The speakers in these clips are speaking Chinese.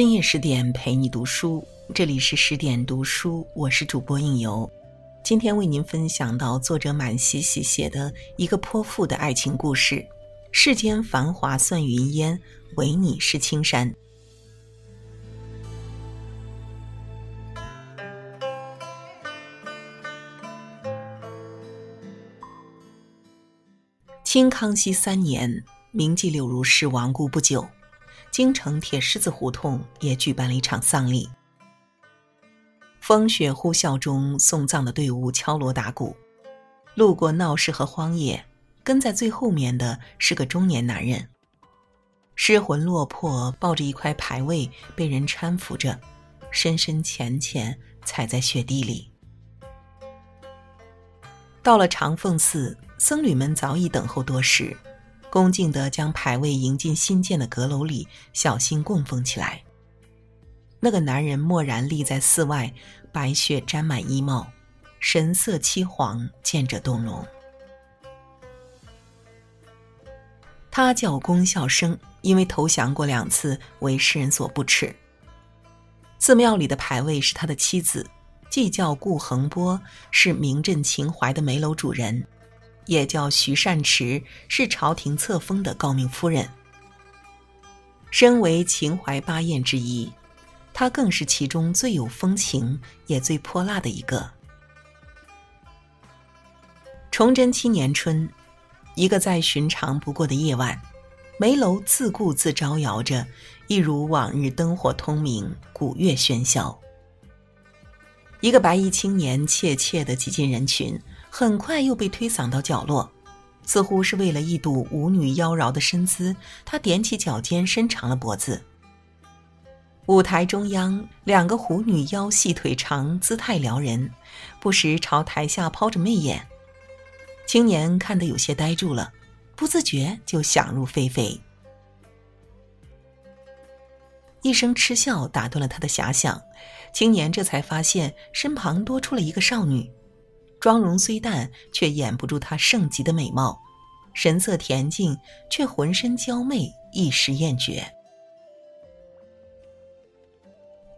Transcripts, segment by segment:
深夜十点陪你读书，这里是十点读书，我是主播应由。今天为您分享到作者满喜喜写的一个泼妇的爱情故事：世间繁华算云烟，唯你是青山。清康熙三年，明记柳如是亡故不久。京城铁狮子胡同也举办了一场丧礼。风雪呼啸中，送葬的队伍敲锣打鼓，路过闹市和荒野，跟在最后面的是个中年男人，失魂落魄，抱着一块牌位，被人搀扶着，深深浅浅踩在雪地里。到了长凤寺，僧侣们早已等候多时。恭敬地将牌位迎进新建的阁楼里，小心供奉起来。那个男人默然立在寺外，白雪沾满衣帽，神色凄惶，见者动容。他叫龚孝生，因为投降过两次，为世人所不齿。寺庙里的牌位是他的妻子，既叫顾恒波，是名震秦淮的梅楼主人。也叫徐善池，是朝廷册封的诰命夫人。身为秦淮八艳之一，她更是其中最有风情也最泼辣的一个。崇祯七年春，一个再寻常不过的夜晚，梅楼自顾自招摇着，一如往日灯火通明，鼓乐喧嚣。一个白衣青年怯怯地挤进人群。很快又被推搡到角落，似乎是为了一睹舞女妖娆的身姿，他踮起脚尖，伸长了脖子。舞台中央，两个狐女腰细腿长，姿态撩人，不时朝台下抛着媚眼。青年看得有些呆住了，不自觉就想入非非。一声嗤笑打断了他的遐想，青年这才发现身旁多出了一个少女。妆容虽淡，却掩不住她盛极的美貌；神色恬静，却浑身娇媚，一时艳绝。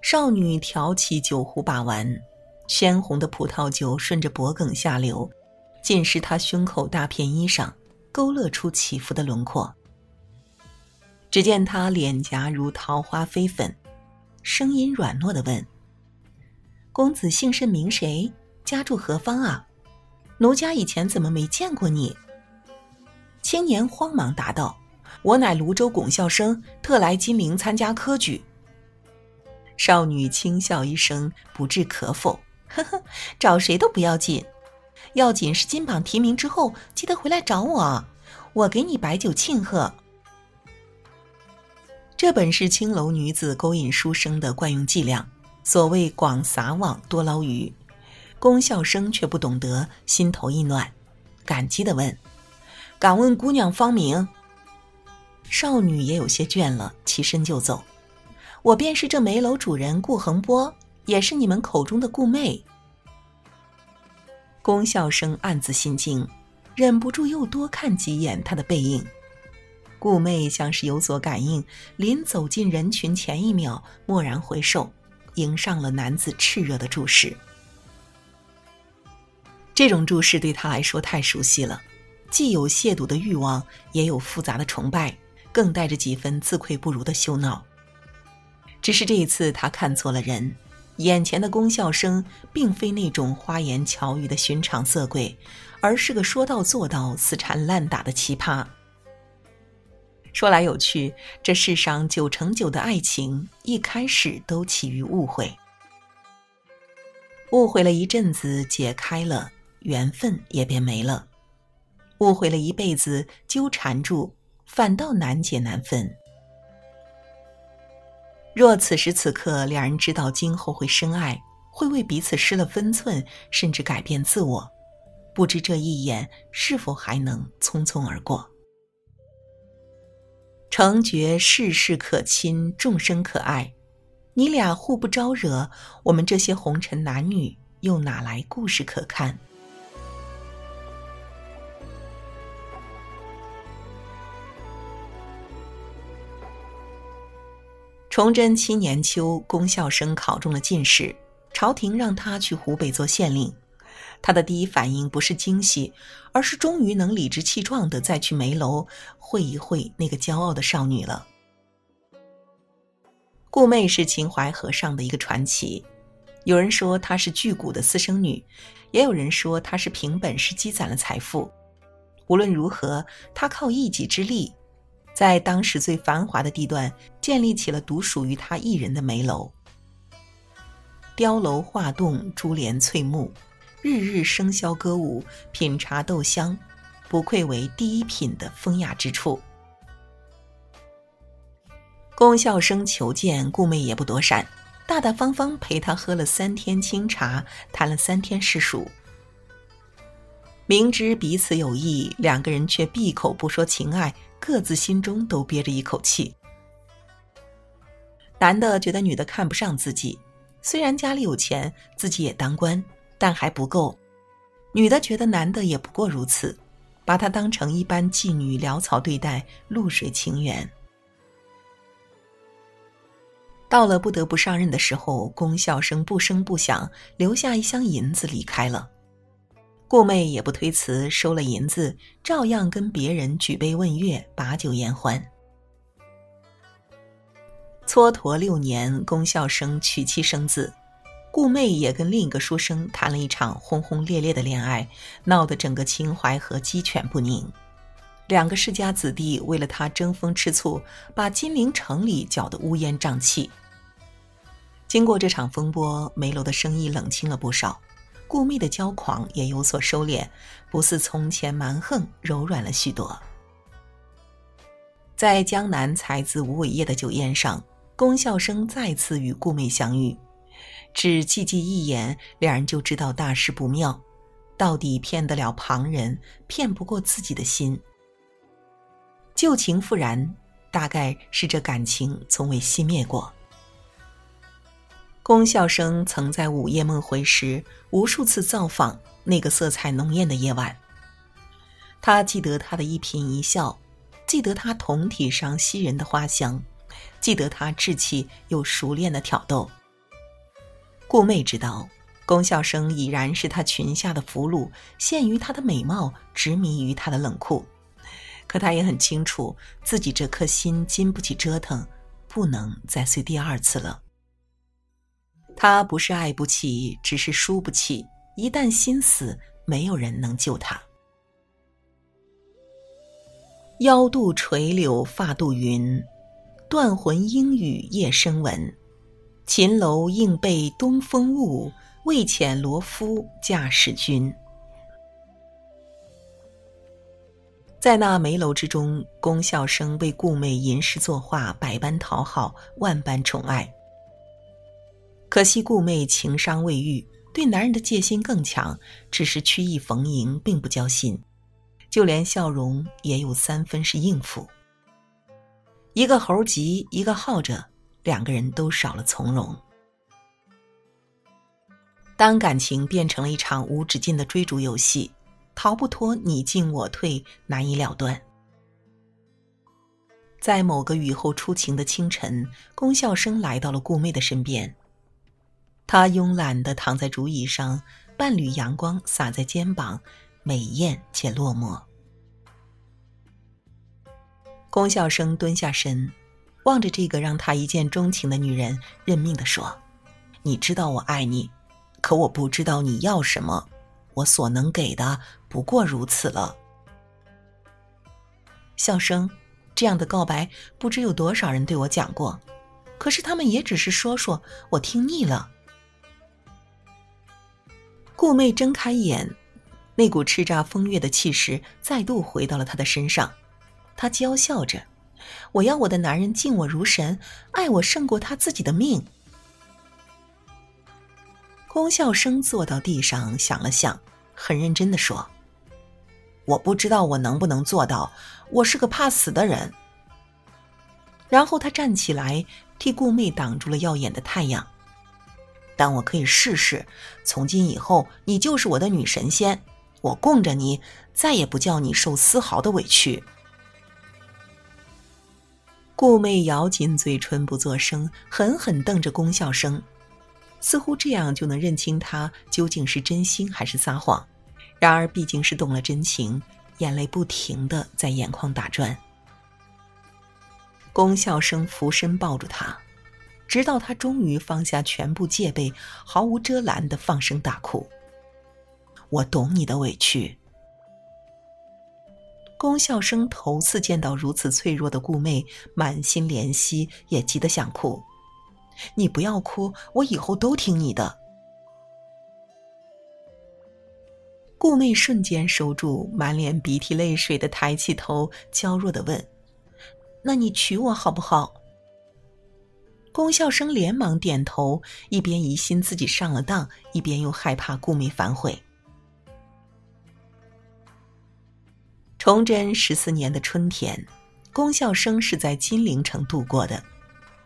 少女挑起酒壶把玩，鲜红的葡萄酒顺着脖颈下流，浸湿她胸口大片衣裳，勾勒出起伏的轮廓。只见她脸颊如桃花飞粉，声音软糯的问：“公子姓甚名谁？”家住何方啊？奴家以前怎么没见过你？青年慌忙答道：“我乃泸州龚孝生，特来金陵参加科举。”少女轻笑一声，不置可否：“呵呵，找谁都不要紧，要紧是金榜题名之后，记得回来找我，我给你摆酒庆贺。”这本是青楼女子勾引书生的惯用伎俩，所谓“广撒网，多捞鱼”。龚笑生却不懂得，心头一暖，感激的问：“敢问姑娘芳名？”少女也有些倦了，起身就走。我便是这梅楼主人顾恒波，也是你们口中的顾妹。龚笑生暗自心惊，忍不住又多看几眼她的背影。顾妹像是有所感应，临走进人群前一秒，蓦然回首，迎上了男子炽热的注视。这种注视对他来说太熟悉了，既有亵渎的欲望，也有复杂的崇拜，更带着几分自愧不如的羞恼。只是这一次，他看错了人，眼前的龚孝生并非那种花言巧语的寻常色鬼，而是个说到做到、死缠烂打的奇葩。说来有趣，这世上九成九的爱情，一开始都起于误会，误会了一阵子，解开了。缘分也便没了，误会了一辈子纠缠住，反倒难解难分。若此时此刻两人知道今后会深爱，会为彼此失了分寸，甚至改变自我，不知这一眼是否还能匆匆而过？诚觉世事可亲，众生可爱，你俩互不招惹，我们这些红尘男女又哪来故事可看？崇祯七年秋，龚孝生考中了进士，朝廷让他去湖北做县令。他的第一反应不是惊喜，而是终于能理直气壮地再去梅楼会一会那个骄傲的少女了。顾媚是秦淮河上的一个传奇，有人说她是巨贾的私生女，也有人说她是凭本事积攒了财富。无论如何，她靠一己之力。在当时最繁华的地段，建立起了独属于他一人的梅楼。雕楼画栋，珠帘翠幕，日日笙箫歌舞，品茶斗香，不愧为第一品的风雅之处。龚孝生求见顾媚，也不躲闪，大大方方陪他喝了三天清茶，谈了三天世俗。明知彼此有意，两个人却闭口不说情爱。各自心中都憋着一口气。男的觉得女的看不上自己，虽然家里有钱，自己也当官，但还不够；女的觉得男的也不过如此，把他当成一般妓女潦草对待，露水情缘。到了不得不上任的时候，龚孝生不声不响，留下一箱银子离开了。顾妹也不推辞，收了银子，照样跟别人举杯问月，把酒言欢。蹉跎六年，龚孝生娶妻生子，顾妹也跟另一个书生谈了一场轰轰烈烈的恋爱，闹得整个秦淮河鸡犬不宁。两个世家子弟为了他争风吃醋，把金陵城里搅得乌烟瘴气。经过这场风波，梅楼的生意冷清了不少。顾媚的骄狂也有所收敛，不似从前蛮横，柔软了许多。在江南才子吴伟业的酒宴上，龚笑生再次与顾妹相遇，只寂寂一眼，两人就知道大事不妙。到底骗得了旁人，骗不过自己的心。旧情复燃，大概是这感情从未熄灭过。龚孝生曾在午夜梦回时，无数次造访那个色彩浓艳的夜晚。他记得他的一颦一笑，记得他酮体上吸人的花香，记得他稚气又熟练的挑逗。顾媚知道，龚孝生已然是他裙下的俘虏，陷于他的美貌，执迷于他的冷酷。可他也很清楚，自己这颗心经不起折腾，不能再碎第二次了。他不是爱不起，只是输不起。一旦心死，没有人能救他。腰渡垂柳发渡云，断魂应语夜深闻。秦楼应被东风雾，未遣罗敷驾使君。在那梅楼之中，龚孝生为顾媚吟诗作画，百般讨好，万般宠爱。可惜顾妹情伤未愈，对男人的戒心更强，只是曲意逢迎，并不交心，就连笑容也有三分是应付。一个猴急，一个耗着，两个人都少了从容。当感情变成了一场无止境的追逐游戏，逃不脱你进我退，难以了断。在某个雨后初晴的清晨，龚笑生来到了顾妹的身边。他慵懒地躺在竹椅上，半缕阳光洒在肩膀，美艳且落寞。龚笑生蹲下身，望着这个让他一见钟情的女人，认命地说：“你知道我爱你，可我不知道你要什么。我所能给的不过如此了。”笑生，这样的告白不知有多少人对我讲过，可是他们也只是说说，我听腻了。顾媚睁开眼，那股叱咤风月的气势再度回到了她的身上。她娇笑着：“我要我的男人敬我如神，爱我胜过他自己的命。”龚笑生坐到地上想了想，很认真的说：“我不知道我能不能做到，我是个怕死的人。”然后他站起来，替顾媚挡住了耀眼的太阳。但我可以试试。从今以后，你就是我的女神仙，我供着你，再也不叫你受丝毫的委屈。顾媚咬紧嘴唇不作声，狠狠瞪着龚笑生，似乎这样就能认清他究竟是真心还是撒谎。然而毕竟是动了真情，眼泪不停的在眼眶打转。龚笑生俯身抱住他，直到他终于放下全部戒备，毫无遮拦的放声大哭。我懂你的委屈。龚笑生头次见到如此脆弱的顾媚，满心怜惜，也急得想哭。你不要哭，我以后都听你的。顾妹瞬间收住，满脸鼻涕泪水的抬起头，娇弱的问：“那你娶我好不好？”龚笑生连忙点头，一边疑心自己上了当，一边又害怕顾媚反悔。崇祯十四年的春天，龚笑生是在金陵城度过的。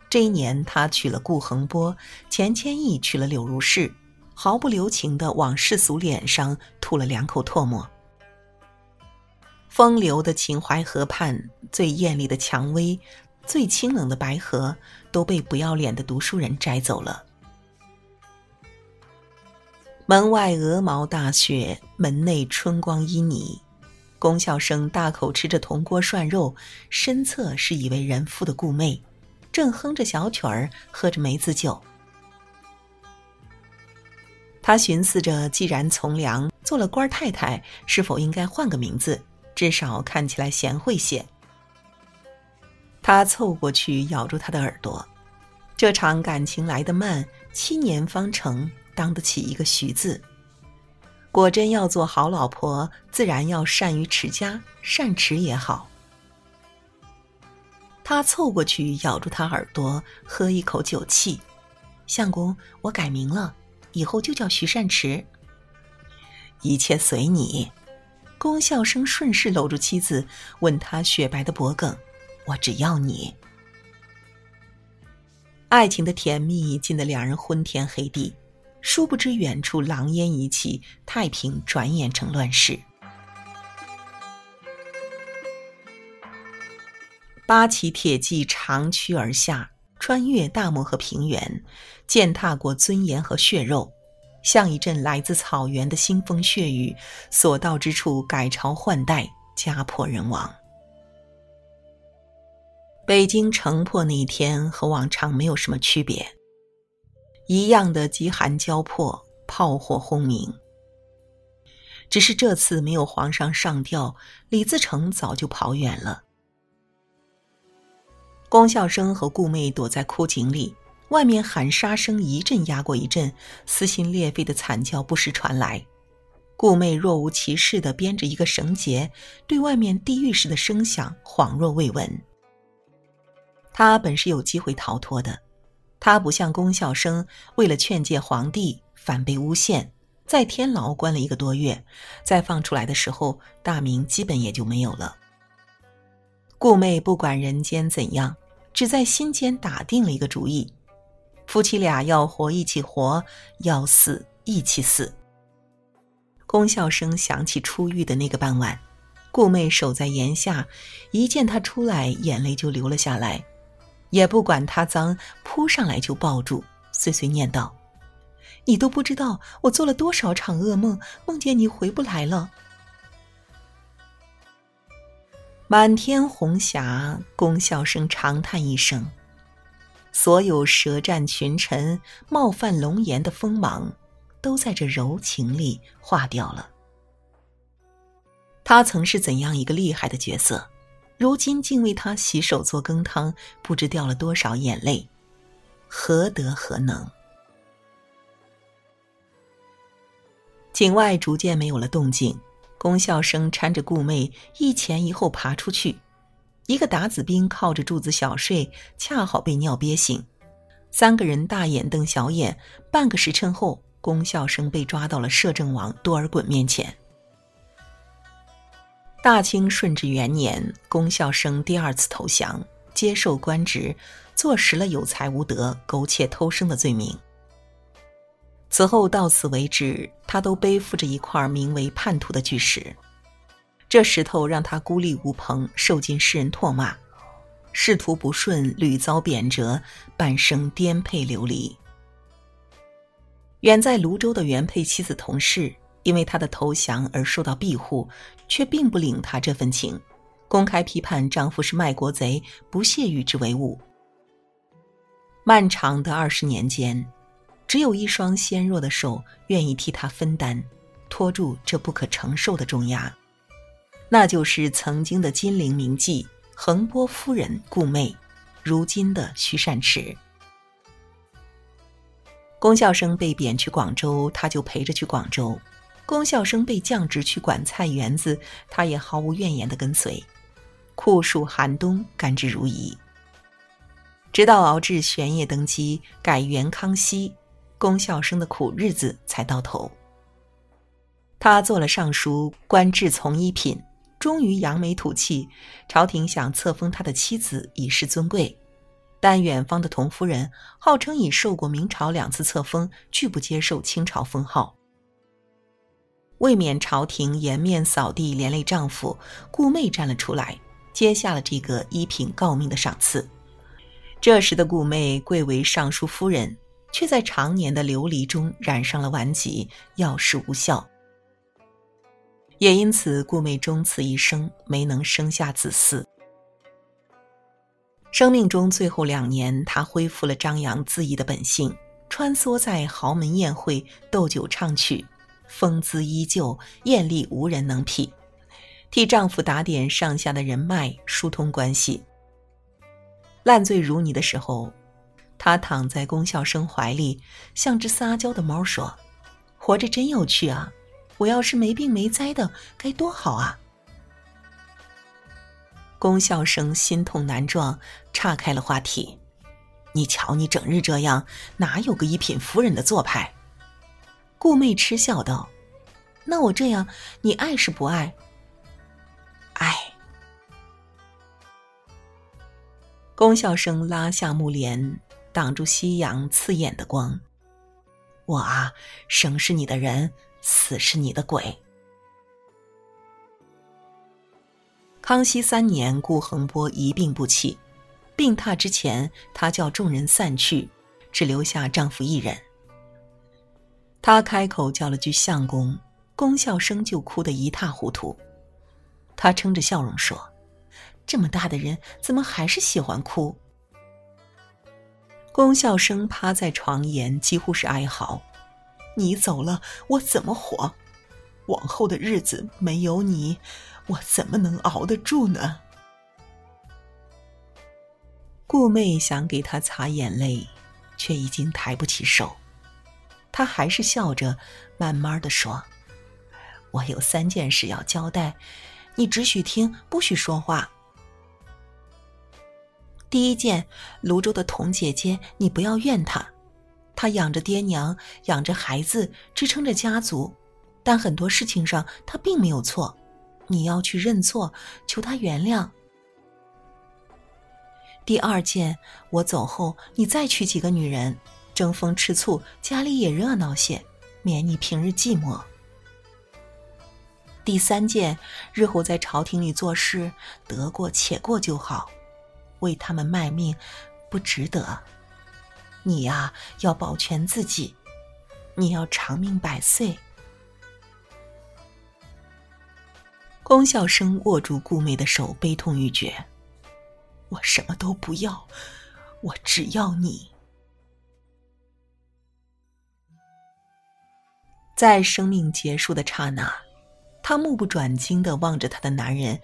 这一年，他娶了顾恒波，钱谦益娶了柳如是，毫不留情的往世俗脸上吐了两口唾沫。风流的秦淮河畔，最艳丽的蔷薇，最清冷的白荷，都被不要脸的读书人摘走了。门外鹅毛大雪，门内春光旖旎。龚笑生大口吃着铜锅涮肉，身侧是已为人妇的顾媚，正哼着小曲儿，喝着梅子酒。他寻思着，既然从良，做了官太太，是否应该换个名字，至少看起来贤惠些。他凑过去咬住他的耳朵，这场感情来得慢，七年方成，当得起一个“徐”字。果真要做好老婆，自然要善于持家，善持也好。他凑过去咬住他耳朵，喝一口酒气。相公，我改名了，以后就叫徐善持。一切随你。龚笑生顺势搂住妻子，吻她雪白的脖颈。我只要你。爱情的甜蜜，浸得两人昏天黑地。殊不知，远处狼烟一起，太平转眼成乱世。八旗铁骑长驱而下，穿越大漠和平原，践踏过尊严和血肉，像一阵来自草原的腥风血雨，所到之处改朝换代，家破人亡。北京城破那一天和往常没有什么区别。一样的饥寒交迫，炮火轰鸣。只是这次没有皇上上吊，李自成早就跑远了。龚笑生和顾妹躲在枯井里，外面喊杀声一阵压过一阵，撕心裂肺的惨叫不时传来。顾妹若无其事的编着一个绳结，对外面地狱似的声响恍若未闻。他本是有机会逃脱的。他不像龚孝生，为了劝诫皇帝，反被诬陷，在天牢关了一个多月，再放出来的时候，大名基本也就没有了。顾媚不管人间怎样，只在心间打定了一个主意：夫妻俩要活一起活，要死一起死。龚孝生想起出狱的那个傍晚，顾媚守在檐下，一见他出来，眼泪就流了下来。也不管他脏，扑上来就抱住，碎碎念道：“你都不知道我做了多少场噩梦，梦见你回不来了。”满天红霞，龚笑声长叹一声：“所有舌战群臣、冒犯龙颜的锋芒，都在这柔情里化掉了。他曾是怎样一个厉害的角色？”如今竟为他洗手做羹汤，不知掉了多少眼泪，何德何能？井外逐渐没有了动静，龚笑生搀着顾妹一前一后爬出去，一个打子兵靠着柱子小睡，恰好被尿憋醒，三个人大眼瞪小眼，半个时辰后，龚笑生被抓到了摄政王多尔衮面前。大清顺治元年，龚笑生第二次投降，接受官职，坐实了有才无德、苟且偷生的罪名。此后到此为止，他都背负着一块名为叛徒的巨石。这石头让他孤立无朋，受尽世人唾骂。仕途不顺，屡遭贬谪，半生颠沛流离。远在泸州的原配妻子同事，因为他的投降而受到庇护，却并不领他这份情，公开批判丈夫是卖国贼，不屑与之为伍。漫长的二十年间，只有一双纤弱的手愿意替他分担，拖住这不可承受的重压，那就是曾经的金陵名妓横波夫人顾媚，如今的徐善池。龚孝生被贬去广州，他就陪着去广州；龚孝生被降职去管菜园子，他也毫无怨言的跟随。酷暑寒冬，甘之如饴。直到熬至玄烨登基，改元康熙，龚孝生的苦日子才到头。他做了尚书，官至从一品，终于扬眉吐气。朝廷想册封他的妻子，以示尊贵。但远方的童夫人号称已受过明朝两次册封，拒不接受清朝封号。为免朝廷颜面扫地，连累丈夫，顾媚站了出来，接下了这个一品诰命的赏赐。这时的顾媚贵为尚书夫人，却在常年的流离中染上了顽疾，药事无效。也因此，顾媚终此一生没能生下子嗣。生命中最后两年，他恢复了张扬恣意的本性，穿梭在豪门宴会，斗酒唱曲，风姿依旧，艳丽无人能匹，替丈夫打点上下的人脉，疏通关系。烂醉如泥的时候，他躺在龚孝生怀里，像只撒娇的猫说：“活着真有趣啊！我要是没病没灾的，该多好啊！”龚孝生心痛难状，岔开了话题：“你瞧你整日这样，哪有个一品夫人的做派？”顾媚嗤笑道：“那我这样，你爱是不爱？”“爱。”龚笑生拉下幕帘，挡住夕阳刺眼的光。“我啊，生是你的人，死是你的鬼。”康熙三年，顾恒波一病不起，病榻之前，她叫众人散去，只留下丈夫一人。他开口叫了句“相公”，龚笑生就哭得一塌糊涂。他撑着笑容说：“这么大的人，怎么还是喜欢哭？”龚笑生趴在床沿，几乎是哀嚎：“你走了，我怎么活？往后的日子没有你。”我怎么能熬得住呢？顾媚想给他擦眼泪，却已经抬不起手。他还是笑着，慢慢的说：“我有三件事要交代，你只许听，不许说话。第一件，泸州的童姐姐，你不要怨她，她养着爹娘，养着孩子，支撑着家族，但很多事情上她并没有错。”你要去认错，求她原谅。第二件，我走后，你再娶几个女人，争风吃醋，家里也热闹些，免你平日寂寞。第三件，日后在朝廷里做事，得过且过就好，为他们卖命，不值得。你呀，要保全自己，你要长命百岁。龚孝生握住顾媚的手，悲痛欲绝。我什么都不要，我只要你。在生命结束的刹那，她目不转睛的望着她的男人，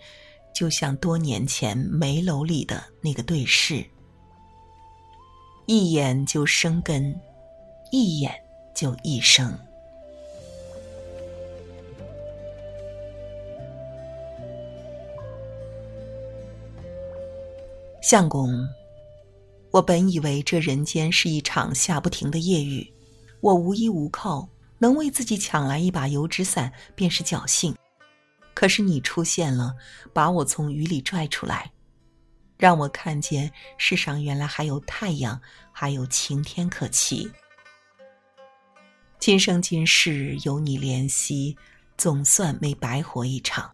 就像多年前梅楼里的那个对视。一眼就生根，一眼就一生。相公，我本以为这人间是一场下不停的夜雨，我无依无靠，能为自己抢来一把油纸伞便是侥幸。可是你出现了，把我从雨里拽出来，让我看见世上原来还有太阳，还有晴天可期。今生今世有你怜惜，总算没白活一场。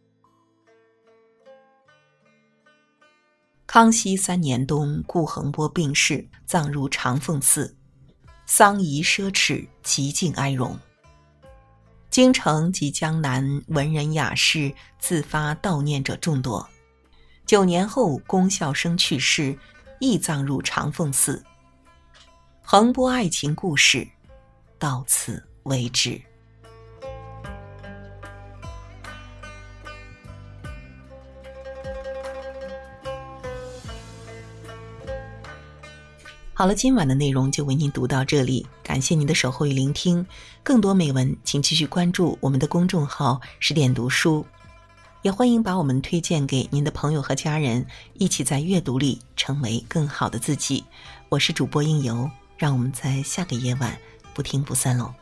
康熙三年冬，顾恒波病逝，葬入长凤寺，丧仪奢侈，极尽哀荣。京城及江南文人雅士自发悼念者众多。九年后，龚孝生去世，亦葬入长凤寺。横波爱情故事到此为止。好了，今晚的内容就为您读到这里，感谢您的守候与聆听。更多美文，请继续关注我们的公众号“十点读书”，也欢迎把我们推荐给您的朋友和家人，一起在阅读里成为更好的自己。我是主播应由，让我们在下个夜晚不听不散喽。